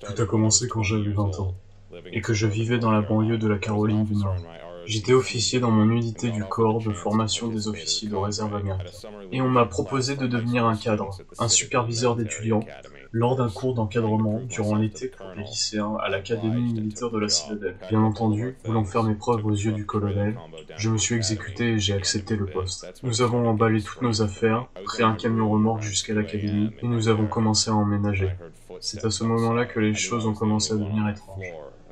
Tout a commencé quand j'avais 20 ans et que je vivais dans la banlieue de la Caroline du Nord. J'étais officier dans mon unité du corps de formation des officiers de réserve américaine. Et on m'a proposé de devenir un cadre, un superviseur d'étudiants, lors d'un cours d'encadrement durant l'été pour les lycéens à l'Académie militaire de la Citadelle. Bien entendu, voulant faire mes preuves aux yeux du colonel, je me suis exécuté et j'ai accepté le poste. Nous avons emballé toutes nos affaires, pris un camion remorque jusqu'à l'Académie et nous avons commencé à emménager. C'est à ce moment-là que les choses ont commencé à devenir étranges.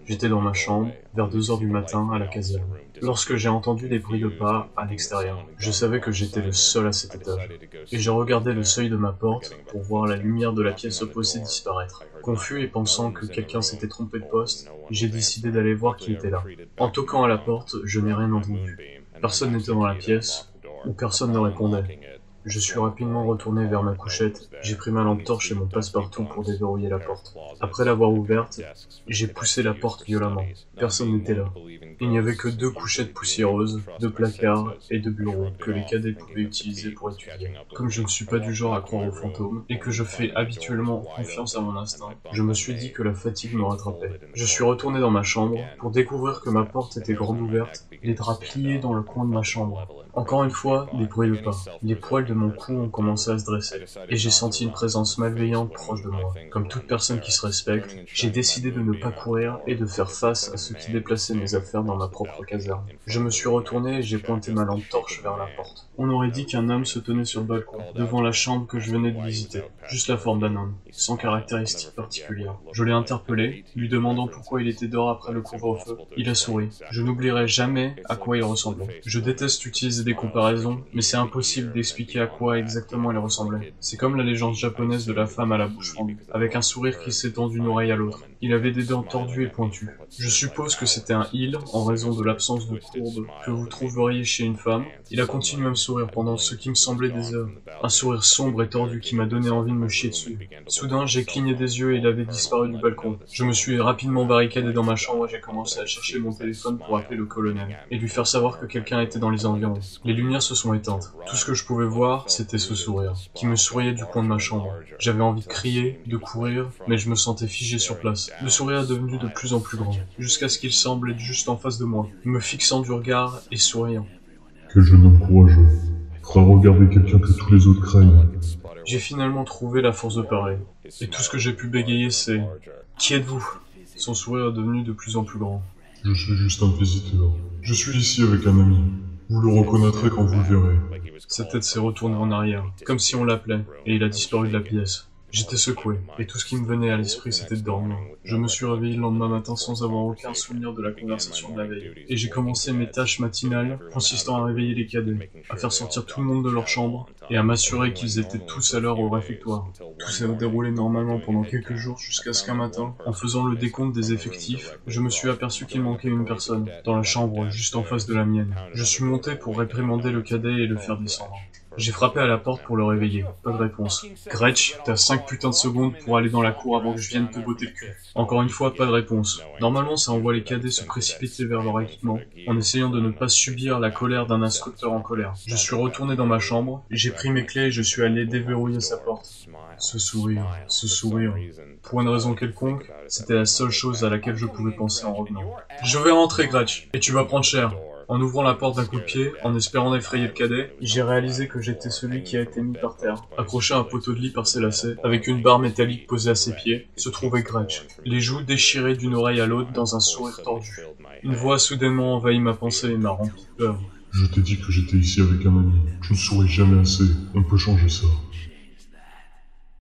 J'étais dans ma chambre, vers 2 heures du matin, à la caserne. Lorsque j'ai entendu des bruits de pas à l'extérieur, je savais que j'étais le seul à cet étage. Et je regardais le seuil de ma porte pour voir la lumière de la pièce opposée disparaître. Confus et pensant que quelqu'un s'était trompé de poste, j'ai décidé d'aller voir qui était là. En toquant à la porte, je n'ai rien entendu. Personne n'était dans la pièce, ou personne ne répondait. Je suis rapidement retourné vers ma couchette, j'ai pris ma lampe torche et mon passe-partout pour déverrouiller la porte. Après l'avoir ouverte, j'ai poussé la porte violemment. Personne n'était là. Il n'y avait que deux couchettes poussiéreuses, deux placards et deux bureaux que les cadets pouvaient utiliser pour étudier. Comme je ne suis pas du genre à croire aux fantômes et que je fais habituellement confiance à mon instinct, je me suis dit que la fatigue me rattrapait. Je suis retourné dans ma chambre pour découvrir que ma porte était grande ouverte, les draps pliés dans le coin de ma chambre. Encore une fois, des bruits de pas. Les poils mon cou ont commencé à se dresser, et j'ai senti une présence malveillante proche de moi. Comme toute personne qui se respecte, j'ai décidé de ne pas courir et de faire face à ceux qui déplaçaient mes affaires dans ma propre caserne. Je me suis retourné et j'ai pointé ma lampe torche vers la porte. On aurait dit qu'un homme se tenait sur le balcon, devant la chambre que je venais de visiter. Juste la forme d'un homme, sans caractéristiques particulières. Je l'ai interpellé, lui demandant pourquoi il était dehors après le couvre-feu. Il a souri. Je n'oublierai jamais à quoi il ressemblait. Je déteste utiliser des comparaisons, mais c'est impossible d'expliquer à quoi exactement elle ressemblait. C'est comme la légende japonaise de la femme à la bouche fendue, avec un sourire qui s'étend d'une oreille à l'autre. Il avait des dents tordues et pointues. Je suppose que c'était un il, en raison de l'absence de courbe que vous trouveriez chez une femme. Il a continué à me sourire pendant ce qui me semblait des heures. Un sourire sombre et tordu qui m'a donné envie de me chier dessus. Soudain, j'ai cligné des yeux et il avait disparu du balcon. Je me suis rapidement barricadé dans ma chambre et j'ai commencé à chercher mon téléphone pour appeler le colonel et lui faire savoir que quelqu'un était dans les environs. Les lumières se sont éteintes. Tout ce que je pouvais voir, c'était ce sourire, qui me souriait du coin de ma chambre. J'avais envie de crier, de courir, mais je me sentais figé sur place. Le sourire est devenu de plus en plus grand, jusqu'à ce qu'il semble être juste en face de moi, me fixant du regard et souriant. Quel jeune homme courageux. Fera regarder quelqu'un que tous les autres craignent. J'ai finalement trouvé la force de parler. Et tout ce que j'ai pu bégayer, c'est Qui êtes-vous? Son sourire est devenu de plus en plus grand. Je suis juste un visiteur. Je suis ici avec un ami. Vous le reconnaîtrez quand vous le verrez. Sa tête s'est retournée en arrière, comme si on l'appelait, et il a disparu de la pièce. J'étais secoué, et tout ce qui me venait à l'esprit c'était de dormir. Je me suis réveillé le lendemain matin sans avoir aucun souvenir de la conversation de la veille, et j'ai commencé mes tâches matinales consistant à réveiller les cadets, à faire sortir tout le monde de leur chambre, et à m'assurer qu'ils étaient tous à l'heure au réfectoire. Tout s'est déroulé normalement pendant quelques jours jusqu'à ce qu'un matin, en faisant le décompte des effectifs, je me suis aperçu qu'il manquait une personne, dans la chambre juste en face de la mienne. Je suis monté pour réprimander le cadet et le faire descendre. J'ai frappé à la porte pour le réveiller. Pas de réponse. Gretsch, t'as 5 putains de secondes pour aller dans la cour avant que je vienne te botter le cul. Encore une fois, pas de réponse. Normalement, ça envoie les cadets se précipiter vers leur équipement, en essayant de ne pas subir la colère d'un instructeur en colère. Je suis retourné dans ma chambre, j'ai pris mes clés et je suis allé déverrouiller sa porte. Ce sourire, ce sourire. Pour une raison quelconque, c'était la seule chose à laquelle je pouvais penser en revenant. Je vais rentrer, Gretsch, et tu vas prendre cher. En ouvrant la porte d'un coup de pied, en espérant effrayer le cadet, j'ai réalisé que j'étais celui qui a été mis par terre, accroché à un poteau de lit par ses lacets, avec une barre métallique posée à ses pieds, se trouvait Gretsch, les joues déchirées d'une oreille à l'autre dans un sourire tordu. Une voix soudainement envahi ma pensée et m'a rempli peur. Je t'ai dit que j'étais ici avec un ami. Tu ne souris jamais assez. On peut changer ça.